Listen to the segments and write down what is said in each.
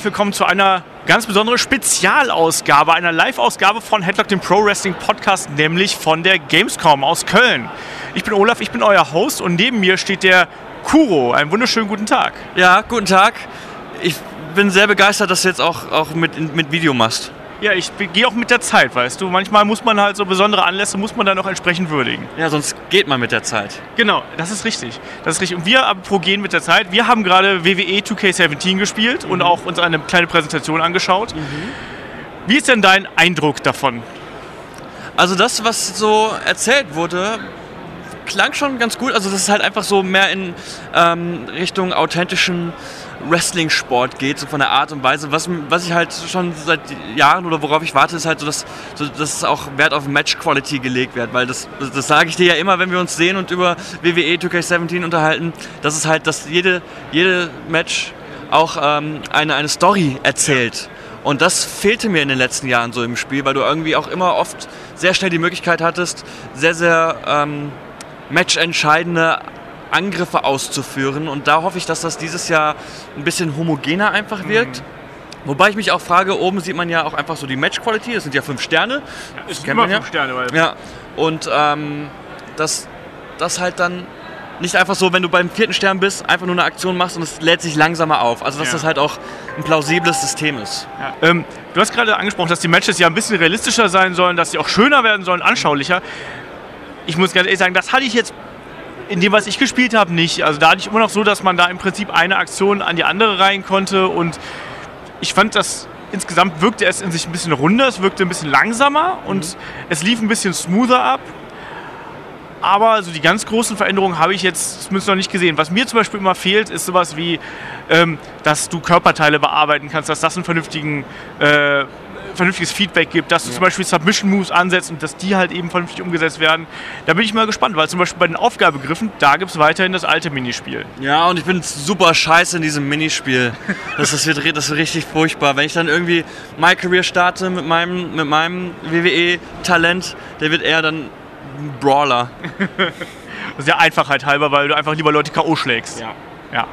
herzlich willkommen zu einer ganz besonderen Spezialausgabe, einer Live-Ausgabe von Headlock, dem Pro Wrestling Podcast, nämlich von der Gamescom aus Köln. Ich bin Olaf, ich bin euer Host und neben mir steht der Kuro. Einen wunderschönen guten Tag. Ja, guten Tag. Ich bin sehr begeistert, dass du jetzt auch, auch mit, mit Video machst. Ja, ich gehe auch mit der Zeit, weißt du. Manchmal muss man halt so besondere Anlässe, muss man dann auch entsprechend würdigen. Ja, sonst geht man mit der Zeit. Genau, das ist richtig. Das ist richtig. Und wir pro gehen mit der Zeit. Wir haben gerade WWE 2K17 gespielt mhm. und auch uns eine kleine Präsentation angeschaut. Mhm. Wie ist denn dein Eindruck davon? Also das, was so erzählt wurde, klang schon ganz gut. Also das ist halt einfach so mehr in ähm, Richtung authentischen Wrestling-Sport geht, so von der Art und Weise. Was, was ich halt schon seit Jahren oder worauf ich warte, ist halt so, dass, so, dass auch Wert auf Match-Quality gelegt wird. Weil das, das sage ich dir ja immer, wenn wir uns sehen und über WWE 2K17 unterhalten, dass es halt, dass jede, jede Match auch ähm, eine, eine Story erzählt. Und das fehlte mir in den letzten Jahren so im Spiel, weil du irgendwie auch immer oft sehr schnell die Möglichkeit hattest, sehr, sehr ähm, matchentscheidende Angriffe auszuführen. Und da hoffe ich, dass das dieses Jahr ein bisschen homogener einfach wirkt. Mhm. Wobei ich mich auch frage, oben sieht man ja auch einfach so die Match-Quality, das sind ja fünf Sterne. Ja, ist immer fünf ja. Sterne, weil. Ja. Und ähm, dass das halt dann nicht einfach so, wenn du beim vierten Stern bist, einfach nur eine Aktion machst und es lädt sich langsamer auf. Also dass ja. das halt auch ein plausibles System ist. Ja. Ähm, du hast gerade angesprochen, dass die Matches ja ein bisschen realistischer sein sollen, dass sie auch schöner werden sollen, anschaulicher. Ich muss ganz ehrlich sagen, das hatte ich jetzt in dem, was ich gespielt habe, nicht. Also da hatte ich immer noch so, dass man da im Prinzip eine Aktion an die andere rein konnte und ich fand das insgesamt wirkte es in sich ein bisschen runder, es wirkte ein bisschen langsamer und mhm. es lief ein bisschen smoother ab. Aber also die ganz großen Veränderungen habe ich jetzt zumindest noch nicht gesehen. Was mir zum Beispiel immer fehlt, ist sowas wie, ähm, dass du Körperteile bearbeiten kannst, dass das einen vernünftigen äh, vernünftiges Feedback gibt, dass du ja. zum Beispiel Submission Moves ansetzt und dass die halt eben vernünftig umgesetzt werden. Da bin ich mal gespannt, weil zum Beispiel bei den Aufgabegriffen, da gibt es weiterhin das alte Minispiel. Ja, und ich bin super scheiße in diesem Minispiel. Das, das, wird, das wird richtig furchtbar. Wenn ich dann irgendwie My Career starte mit meinem, mit meinem WWE-Talent, der wird eher dann ein Brawler. das ist ja Einfachheit halber, weil du einfach lieber Leute K.O. schlägst. Ja. Ja.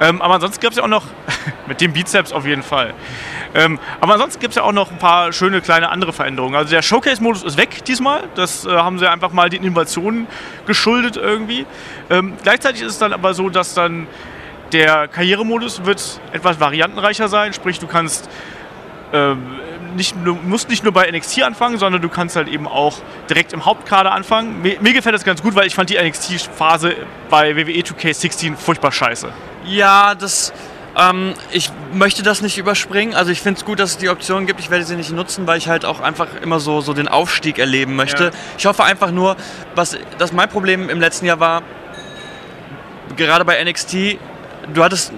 Ähm, aber ansonsten gab es ja auch noch, mit dem Bizeps auf jeden Fall. Ähm, aber ansonsten gibt es ja auch noch ein paar schöne kleine andere Veränderungen. Also der Showcase-Modus ist weg diesmal. Das äh, haben sie einfach mal den Innovationen geschuldet irgendwie. Ähm, gleichzeitig ist es dann aber so, dass dann der Karrieremodus wird etwas variantenreicher sein. Sprich, du kannst ähm, nicht, du musst nicht nur bei NXT anfangen, sondern du kannst halt eben auch direkt im Hauptkader anfangen. Mir, mir gefällt das ganz gut, weil ich fand die NXT-Phase bei WWE 2K16 furchtbar scheiße. Ja, das ähm, ich möchte das nicht überspringen. Also ich finde es gut, dass es die Option gibt. Ich werde sie nicht nutzen, weil ich halt auch einfach immer so, so den Aufstieg erleben möchte. Ja. Ich hoffe einfach nur, was das mein Problem im letzten Jahr war, gerade bei NXT, du hattest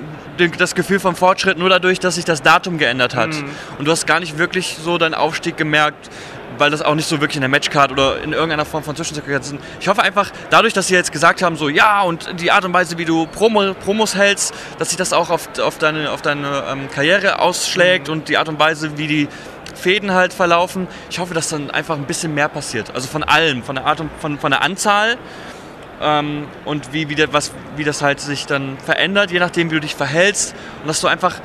das Gefühl vom Fortschritt nur dadurch, dass sich das Datum geändert hat. Mhm. Und du hast gar nicht wirklich so deinen Aufstieg gemerkt weil das auch nicht so wirklich in der Matchcard oder in irgendeiner Form von Zwischensequenz sind. Ich hoffe einfach, dadurch, dass sie jetzt gesagt haben, so ja, und die Art und Weise, wie du Promo, Promos hältst, dass sich das auch auf, auf deine, auf deine ähm, Karriere ausschlägt mhm. und die Art und Weise, wie die Fäden halt verlaufen. Ich hoffe, dass dann einfach ein bisschen mehr passiert. Also von allem, von der Art und von, von der Anzahl ähm, und wie, wie, der, was, wie das halt sich dann verändert, je nachdem, wie du dich verhältst und dass du einfach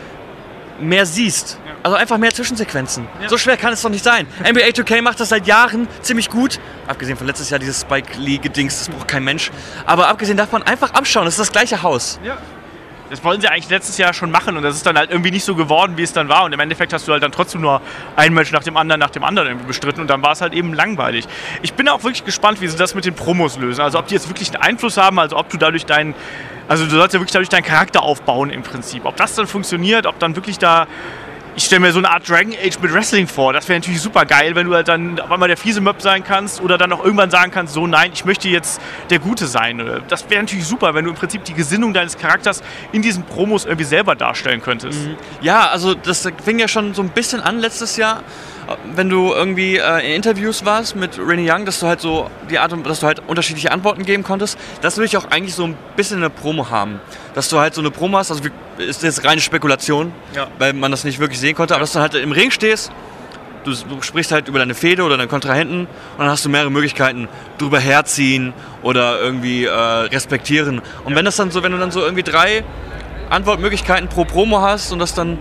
mehr siehst. Also einfach mehr Zwischensequenzen. Ja. So schwer kann es doch nicht sein. NBA 2K macht das seit Jahren ziemlich gut. Abgesehen von letztes Jahr dieses Spike Lee-Gedings, das braucht kein Mensch. Aber abgesehen davon einfach abschauen, das ist das gleiche Haus. Ja. Das wollen sie eigentlich letztes Jahr schon machen und das ist dann halt irgendwie nicht so geworden, wie es dann war. Und im Endeffekt hast du halt dann trotzdem nur ein Match nach dem anderen, nach dem anderen irgendwie bestritten und dann war es halt eben langweilig. Ich bin auch wirklich gespannt, wie sie das mit den Promos lösen. Also ob die jetzt wirklich einen Einfluss haben, also ob du dadurch deinen, also du sollst ja wirklich dadurch deinen Charakter aufbauen im Prinzip. Ob das dann funktioniert, ob dann wirklich da ich stelle mir so eine Art Dragon Age mit Wrestling vor. Das wäre natürlich super geil, wenn du halt dann auf einmal der fiese Möb sein kannst oder dann auch irgendwann sagen kannst, so nein, ich möchte jetzt der Gute sein. Das wäre natürlich super, wenn du im Prinzip die Gesinnung deines Charakters in diesen Promos irgendwie selber darstellen könntest. Mhm. Ja, also das fing ja schon so ein bisschen an letztes Jahr wenn du irgendwie äh, in Interviews warst mit Rennie Young, dass du halt so die Art, dass du halt unterschiedliche Antworten geben konntest, das würde ich auch eigentlich so ein bisschen eine Promo haben. Dass du halt so eine Promo hast, also ist jetzt reine Spekulation, ja. weil man das nicht wirklich sehen konnte, aber dass du halt im Ring stehst, du, du sprichst halt über deine Fehde oder deinen Kontrahenten und dann hast du mehrere Möglichkeiten, drüber herziehen oder irgendwie äh, respektieren. Und ja. wenn das dann so, wenn du dann so irgendwie drei Antwortmöglichkeiten pro Promo hast und das dann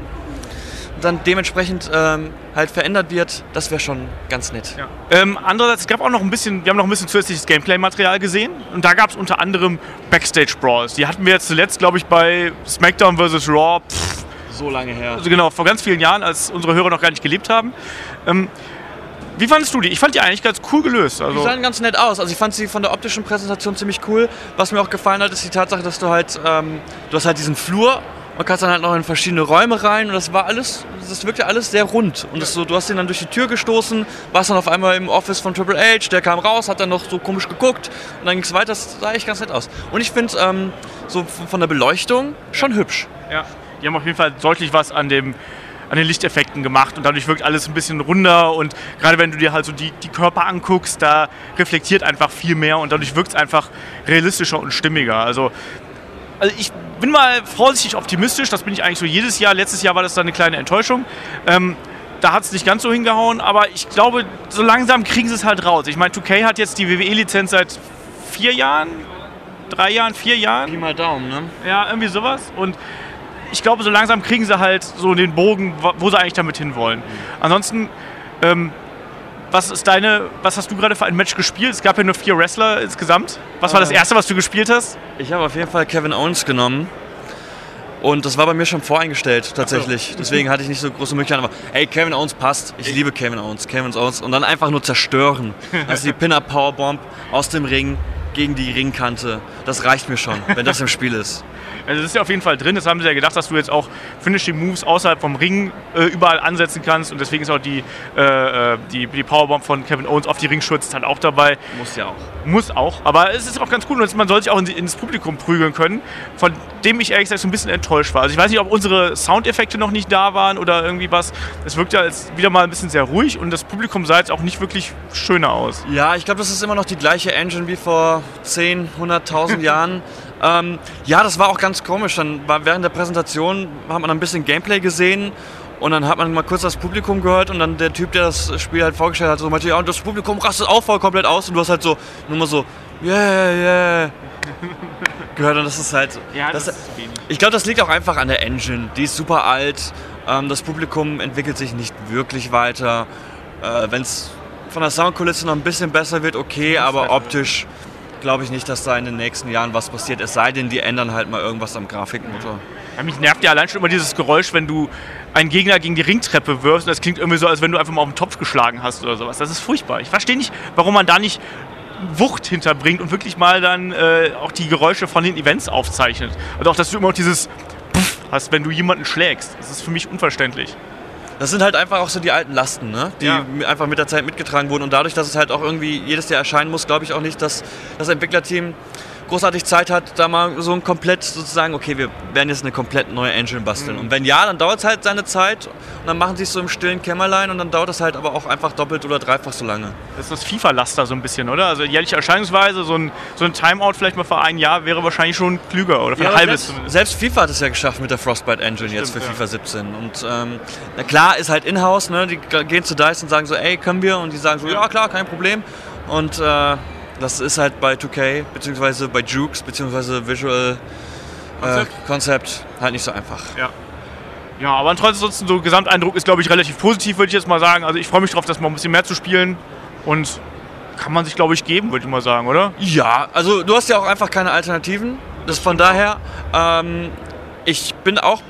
dann dementsprechend ähm, halt verändert wird, das wäre schon ganz nett. Ja. Ähm, andererseits, es gab auch noch ein bisschen, wir haben noch ein bisschen zusätzliches Gameplay-Material gesehen und da gab es unter anderem Backstage-Brawls. Die hatten wir jetzt zuletzt, glaube ich, bei SmackDown vs. Raw. Pff, so lange her. Also genau, vor ganz vielen Jahren, als unsere Hörer noch gar nicht gelebt haben. Ähm, wie fandest du die? Ich fand die eigentlich ganz cool gelöst. Also die sahen ganz nett aus. Also ich fand sie von der optischen Präsentation ziemlich cool. Was mir auch gefallen hat, ist die Tatsache, dass du halt, ähm, du hast halt diesen Flur man kann dann halt noch in verschiedene Räume rein und das war alles, das wirkte alles sehr rund. Und so, du hast ihn dann durch die Tür gestoßen, warst dann auf einmal im Office von Triple H, der kam raus, hat dann noch so komisch geguckt und dann ging es weiter, das sah echt ganz nett aus. Und ich finde ähm, so von der Beleuchtung schon hübsch. Ja, die haben auf jeden Fall deutlich was an dem an den Lichteffekten gemacht und dadurch wirkt alles ein bisschen runder und gerade wenn du dir halt so die, die Körper anguckst, da reflektiert einfach viel mehr und dadurch wirkt es einfach realistischer und stimmiger. Also, also ich bin mal vorsichtig optimistisch, das bin ich eigentlich so jedes Jahr. Letztes Jahr war das dann eine kleine Enttäuschung. Ähm, da hat es nicht ganz so hingehauen, aber ich glaube, so langsam kriegen sie es halt raus. Ich meine, 2K hat jetzt die WWE-Lizenz seit vier Jahren, drei Jahren, vier Jahren. Pi mal Daumen, ne? Ja, irgendwie sowas. Und ich glaube, so langsam kriegen sie halt so den Bogen, wo sie eigentlich damit hinwollen. Ansonsten, ähm, was ist deine, was hast du gerade für ein Match gespielt? Es gab ja nur vier Wrestler insgesamt. Was war das äh. erste, was du gespielt hast? Ich habe auf jeden Fall Kevin Owens genommen. Und das war bei mir schon voreingestellt, tatsächlich. Deswegen hatte ich nicht so große Möglichkeiten. Aber hey, Kevin Owens passt. Ich liebe Kevin Owens. Kevin Owens. Und dann einfach nur zerstören. Also die Pin-Up-Powerbomb aus dem Ring gegen die Ringkante. Das reicht mir schon, wenn das im Spiel ist. Also das ist ja auf jeden Fall drin. Das haben sie ja gedacht, dass du jetzt auch Finishing Moves außerhalb vom Ring äh, überall ansetzen kannst. Und deswegen ist auch die, äh, äh die, die Powerbomb von Kevin Owens auf die Ringschutz halt auch dabei. Muss ja auch. Muss auch. Aber es ist auch ganz cool. Und man soll sich auch in, ins Publikum prügeln können, von dem ich ehrlich gesagt so ein bisschen enttäuscht war. Also ich weiß nicht, ob unsere Soundeffekte noch nicht da waren oder irgendwie was. Es wirkt ja jetzt wieder mal ein bisschen sehr ruhig und das Publikum sah jetzt auch nicht wirklich schöner aus. Ja, ich glaube, das ist immer noch die gleiche Engine wie vor 10, 100.000 Jahren. Ähm, ja, das war auch ganz komisch. Dann war während der Präsentation hat man ein bisschen Gameplay gesehen und dann hat man mal kurz das Publikum gehört und dann der Typ, der das Spiel halt vorgestellt hat, so meinte, ja, und das Publikum rastet auch voll komplett aus und du hast halt so nur mal so, yeah, yeah. gehört und das ist halt. Ja, das, das ist ich glaube, das liegt auch einfach an der Engine. Die ist super alt. Ähm, das Publikum entwickelt sich nicht wirklich weiter. Äh, Wenn es von der Soundkulisse noch ein bisschen besser wird, okay, aber optisch glaube ich nicht, dass da in den nächsten Jahren was passiert. Es sei denn, die ändern halt mal irgendwas am Grafikmotor. Ja, mich nervt ja allein schon immer dieses Geräusch, wenn du einen Gegner gegen die Ringtreppe wirfst. Das klingt irgendwie so, als wenn du einfach mal auf den Topf geschlagen hast oder sowas. Das ist furchtbar. Ich verstehe nicht, warum man da nicht Wucht hinterbringt und wirklich mal dann äh, auch die Geräusche von den Events aufzeichnet. Und auch, dass du immer noch dieses Puff hast, wenn du jemanden schlägst. Das ist für mich unverständlich. Das sind halt einfach auch so die alten Lasten, ne? die ja. einfach mit der Zeit mitgetragen wurden. Und dadurch, dass es halt auch irgendwie jedes Jahr erscheinen muss, glaube ich auch nicht, dass das Entwicklerteam großartig Zeit hat, da mal so ein komplett sozusagen, okay, wir werden jetzt eine komplett neue Engine basteln. Mhm. Und wenn ja, dann dauert es halt seine Zeit und dann machen sie es so im stillen Kämmerlein und dann dauert es halt aber auch einfach doppelt oder dreifach so lange. Das ist das FIFA-Laster so ein bisschen, oder? Also jährliche Erscheinungsweise, so ein, so ein Timeout vielleicht mal für ein Jahr wäre wahrscheinlich schon klüger oder für ja, ein halbes selbst, selbst, FIFA hat es ja geschafft mit der Frostbite Engine Stimmt, jetzt für ja. FIFA 17. Und ähm, na klar, ist halt in-house, ne? die gehen zu DICE und sagen so, ey, können wir? Und die sagen so, ja klar, kein Problem. Und äh, das ist halt bei 2K, beziehungsweise bei Jukes, beziehungsweise Visual äh, Concept halt nicht so einfach. Ja. Ja, aber ansonsten so Gesamteindruck ist, glaube ich, relativ positiv, würde ich jetzt mal sagen. Also ich freue mich darauf, das mal ein bisschen mehr zu spielen und kann man sich, glaube ich, geben, würde ich mal sagen, oder? Ja, also du hast ja auch einfach keine Alternativen. Das von daher, ähm, ich bin auch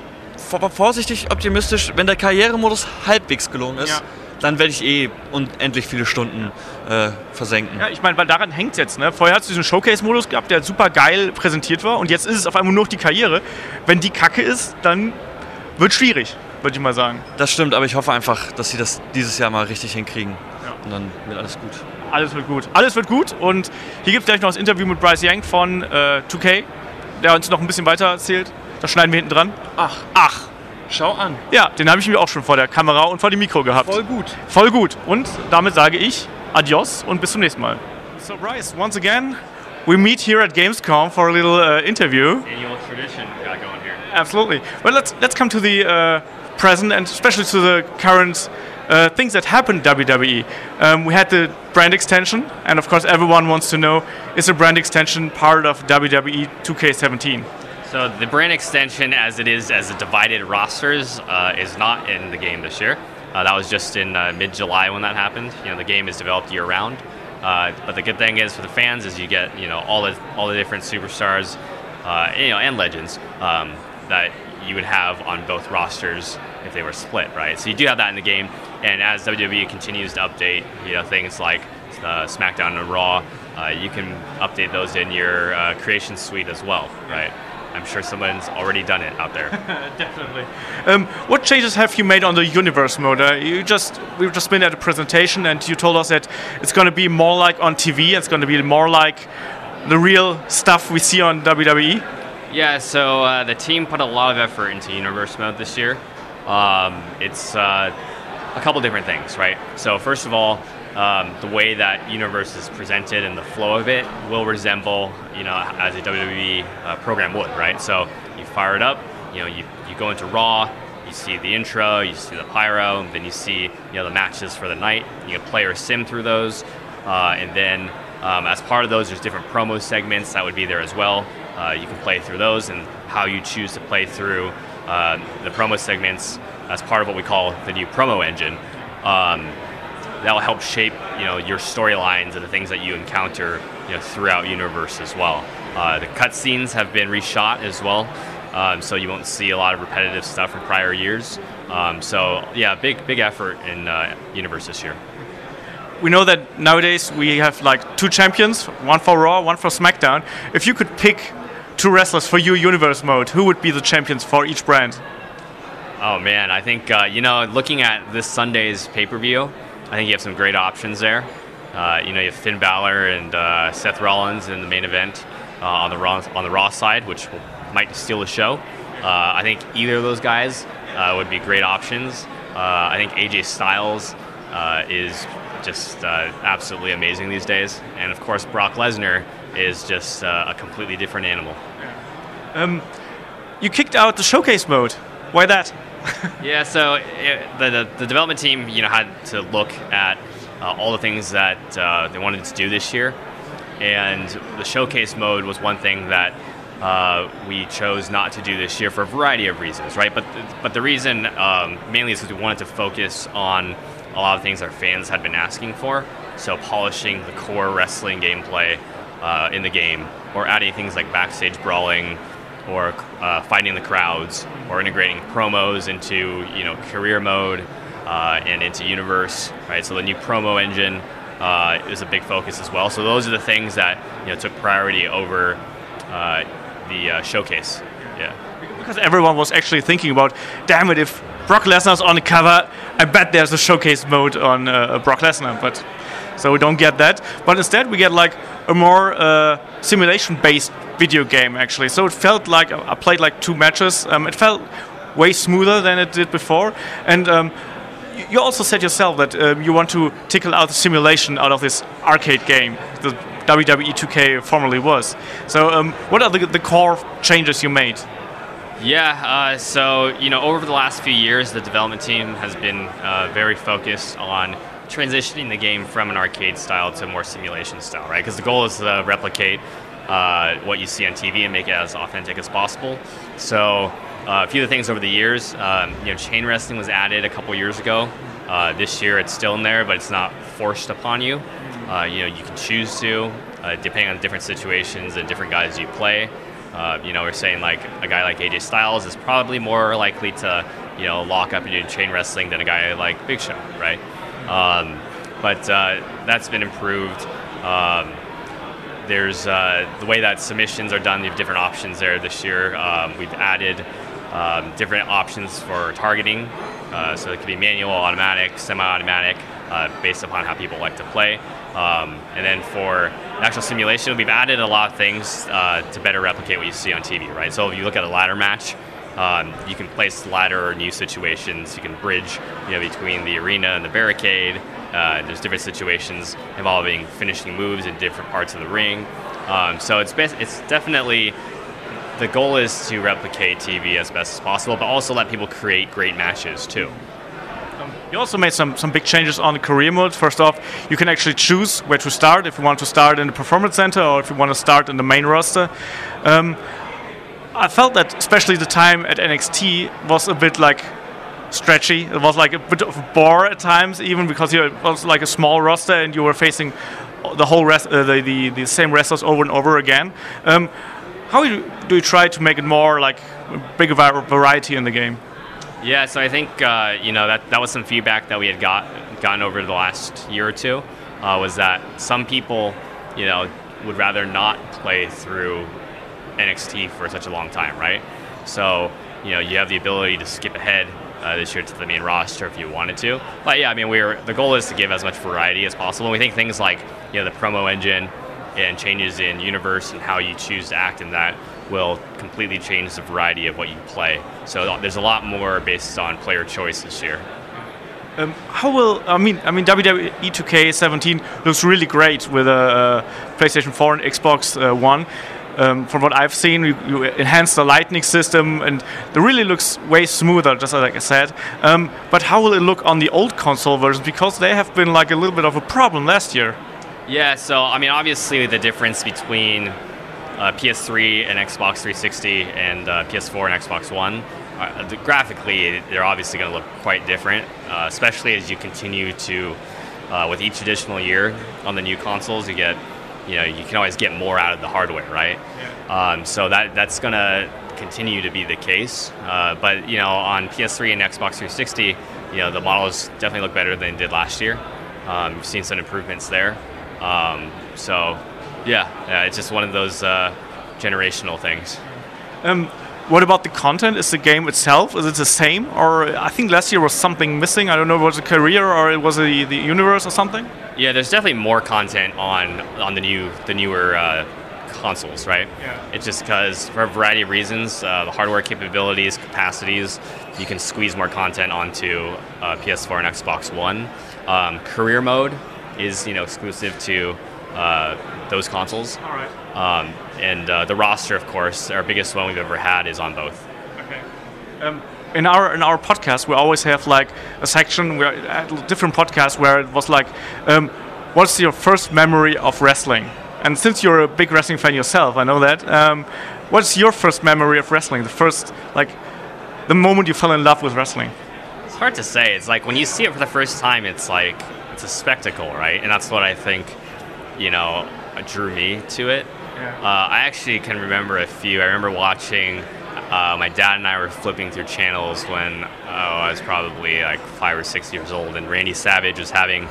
vorsichtig optimistisch, wenn der Karrieremodus halbwegs gelungen ist. Ja dann werde ich eh unendlich viele Stunden äh, versenken. Ja, ich meine, weil daran hängt es jetzt. Ne? Vorher hat es diesen Showcase-Modus gehabt, der super geil präsentiert war und jetzt ist es auf einmal nur noch die Karriere. Wenn die Kacke ist, dann wird es schwierig, würde ich mal sagen. Das stimmt, aber ich hoffe einfach, dass sie das dieses Jahr mal richtig hinkriegen. Ja. Und dann wird alles gut. Alles wird gut. Alles wird gut. Und hier gibt es gleich noch das Interview mit Bryce Young von äh, 2K, der uns noch ein bisschen weiter erzählt. Das schneiden wir hinten dran. Ach. Ach. Schau an. Ja, den habe ich mir auch schon vor der Kamera und vor dem Mikro gehabt. Voll gut. Voll gut. Und damit sage ich Adios und bis zum nächsten Mal. So Bryce, once again, we meet here at Gamescom for a little uh, interview. Annual tradition got going here. Absolutely. Well, let's let's come to the uh, present and especially to the current uh, things that happened WWE. Um, we had the brand extension, and of course, everyone wants to know: is the brand extension part of WWE 2K17? So the brand extension, as it is as a divided rosters, uh, is not in the game this year. Uh, that was just in uh, mid-July when that happened. You know, the game is developed year-round. Uh, but the good thing is for the fans is you get you know all the all the different superstars, uh, you know, and legends um, that you would have on both rosters if they were split, right? So you do have that in the game. And as WWE continues to update, you know, things like uh, SmackDown and Raw, uh, you can update those in your uh, creation suite as well, right? I'm sure someone's already done it out there. Definitely. Um, what changes have you made on the universe mode? Uh, you just we've just been at a presentation and you told us that it's going to be more like on TV. It's going to be more like the real stuff we see on WWE. Yeah, so uh, the team put a lot of effort into universe mode this year. Um, it's uh, a couple different things, right? So first of all, um, the way that universe is presented and the flow of it will resemble, you know, as a WWE uh, program would, right? So you fire it up, you know, you, you go into Raw, you see the intro, you see the pyro, then you see, you know, the matches for the night. You can play or sim through those, uh, and then um, as part of those, there's different promo segments that would be there as well. Uh, you can play through those and how you choose to play through uh, the promo segments as part of what we call the new promo engine. Um, that'll help shape you know your storylines and the things that you encounter you know throughout universe as well. Uh, the cutscenes have been reshot as well, um, so you won't see a lot of repetitive stuff from prior years. Um, so yeah, big big effort in uh, universe this year. We know that nowadays we have like two champions, one for Raw, one for SmackDown. If you could pick two wrestlers for your universe mode, who would be the champions for each brand? Oh man, I think uh, you know, looking at this Sunday's pay per view, I think you have some great options there. Uh, you know, you have Finn Balor and uh, Seth Rollins in the main event uh, on the Raw on the Raw side, which might steal the show. Uh, I think either of those guys uh, would be great options. I think AJ Styles is just absolutely amazing these days, and of course Brock Lesnar is just a completely different animal. Um, you kicked out the showcase mode. Why that? yeah, so it, the, the, the development team, you know, had to look at uh, all the things that uh, they wanted to do this year, and the showcase mode was one thing that uh, we chose not to do this year for a variety of reasons, right? But but the reason um, mainly is because we wanted to focus on a lot of things our fans had been asking for. So polishing the core wrestling gameplay uh, in the game, or adding things like backstage brawling, or uh, fighting the crowds or integrating promos into you know career mode uh, and into universe right? So the new promo engine uh, is a big focus as well. So those are the things that you know took priority over uh, the uh, showcase. Yeah. Because everyone was actually thinking about damn it if Brock Lesnar's on the cover I bet there's a showcase mode on uh, Brock Lesnar but so we don't get that. But instead we get like a more simulation based video game actually. So it felt like I played like two matches. Um, it felt way smoother than it did before, and um, you also said yourself that um, you want to tickle out the simulation out of this arcade game. The WWE 2K formerly was. So, um, what are the, the, core changes you made? Yeah, uh, so you know, over the last few years, the development team has been uh, very focused on transitioning the game from an arcade style to more simulation style, right? Because the goal is to replicate uh, what you see on TV and make it as authentic as possible. So uh, a few of the things over the years, um, you know, chain wrestling was added a couple years ago. Uh, this year it's still in there, but it's not forced upon you. Uh, you know, you can choose to, uh, depending on different situations and different guys you play. Uh, you know, we're saying like a guy like AJ Styles is probably more likely to, you know, lock up and do chain wrestling than a guy like Big Show, right? Um, but that's been improved. Um, there's uh, the way that submissions are done. You have different options there this year. Um, we've added um, different options for targeting, uh, so it could be manual, automatic, semi-automatic, uh, based upon how people like to play. Um, and then for actual simulation, we've added a lot of things uh, to better replicate what you see on TV. Right. So if you look at a ladder match. Um, you can place ladder new situations. You can bridge, you know, between the arena and the barricade. Uh, there's different situations involving finishing moves in different parts of the ring. Um, so it's best, it's definitely the goal is to replicate TV as best as possible, but also let people create great matches too. Um, you also made some, some big changes on the career mode. First off, you can actually choose where to start if you want to start in the performance center or if you want to start in the main roster. Um, I felt that especially the time at NXT was a bit like stretchy. It was like a bit of a bore at times, even because it was like a small roster and you were facing the whole rest, uh, the, the, the same wrestlers over and over again. Um, how do you, do you try to make it more like bigger variety in the game? Yeah, so I think uh, you know that that was some feedback that we had got gotten over the last year or two. Uh, was that some people, you know, would rather not play through NXT for such a long time, right? So you know you have the ability to skip ahead uh, this year to the main roster if you wanted to. But yeah, I mean, we're the goal is to give as much variety as possible. And we think things like you know the promo engine and changes in universe and how you choose to act in that will completely change the variety of what you play. So there's a lot more based on player choice this year. Um, how will I mean? I mean, WWE 2K17 looks really great with a uh, PlayStation 4 and Xbox uh, One. Um, from what I've seen, you, you, enhance the lightning system, and it really looks way smoother, just like I said. Um, but how will it look on the old console versions? Because they have been like a little bit of a problem last year. Yeah. So I mean, obviously, the difference between uh, PS3 and Xbox 360 and uh, PS4 and Xbox One. Uh, the, graphically, they're obviously going to look quite different, uh, especially as you continue to, uh, with each additional year on the new consoles, you get, you know, you can always get more out of the hardware, right? Yeah. Um, so that that's going to continue to be the case. Uh, but you know, on PS3 and Xbox 360, you know, the models definitely look better than they did last year. Um, we've seen some improvements there. Um, so yeah, yeah, it's just one of those uh, generational things. Um, what about the content? Is the game itself is it the same, or I think last year was something missing? I don't know, if it was it career or it was the the universe or something? Yeah, there's definitely more content on on the new the newer uh, consoles, right? Yeah. It's just because for a variety of reasons, uh, the hardware capabilities, capacities, you can squeeze more content onto uh, PS4 and Xbox One. Um, career mode is you know exclusive to uh, those consoles. All right. Um, and uh, the roster, of course, our biggest one we've ever had is on both. Okay. Um, in our in our podcast, we always have like a section where at different podcasts where it was like, um, what's your first memory of wrestling? And since you're a big wrestling fan yourself, I know that. Um, what's your first memory of wrestling? The first like, the moment you fell in love with wrestling. It's hard to say. It's like when you see it for the first time, it's like it's a spectacle, right? And that's what I think you know, drew me to it. Yeah. Uh, I actually can remember a few. I remember watching. Uh, my dad and I were flipping through channels when oh, I was probably like five or six years old, and Randy Savage was having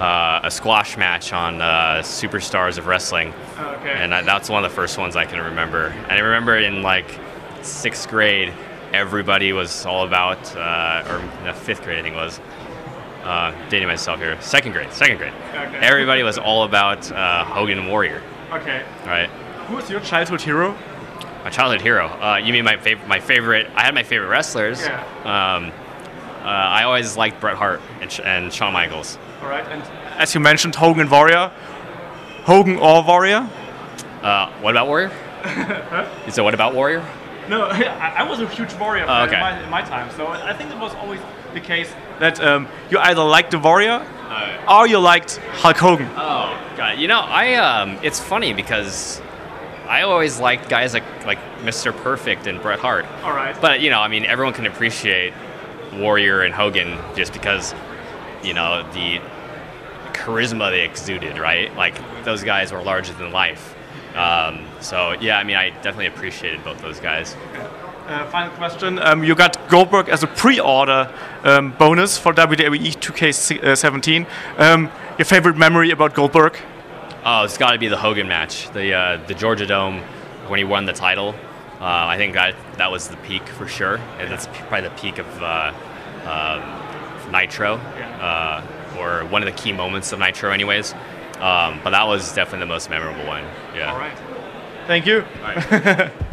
uh, a squash match on uh, Superstars of Wrestling, oh, okay. and I, that's one of the first ones I can remember. And I remember in like sixth grade, everybody was all about, uh, or no, fifth grade I think it was, uh, dating myself here. Second grade. Second grade. Okay. Everybody was all about uh, Hogan Warrior. Okay. Right. Who was your childhood hero? My childhood hero. Uh, you mean my favorite? My favorite. I had my favorite wrestlers. Yeah. Um, uh, I always liked Bret Hart and, and Shawn Michaels. All right. And as you mentioned, Hogan and Warrior. Hogan or Warrior? Uh, what about Warrior? You said what about Warrior? No, I, I was a huge Warrior Oh, okay. in, my, in my time, so I think it was always the case that um, you either liked the Warrior or you liked Hulk Hogan. Oh, God. You know, I um, it's funny because I always liked guys like like Mr. Perfect and Bret Hart. All right. But you know, I mean, everyone can appreciate Warrior and Hogan just because you know the charisma they exuded, right? Like those guys were larger than life. Um, so yeah, I mean, I definitely appreciated both those guys. Uh, final question. Um, you got Goldberg as a pre-order um, bonus for WWE 2K17. Um, your favorite memory about Goldberg? Oh, it's got to be the Hogan match, the uh, the Georgia Dome when he won the title. Uh, I think that that was the peak for sure, and that's probably the peak of uh, um, Nitro, uh, or one of the key moments of Nitro, anyways. Um, but that was definitely the most memorable one. Yeah. All right. Thank you. All right.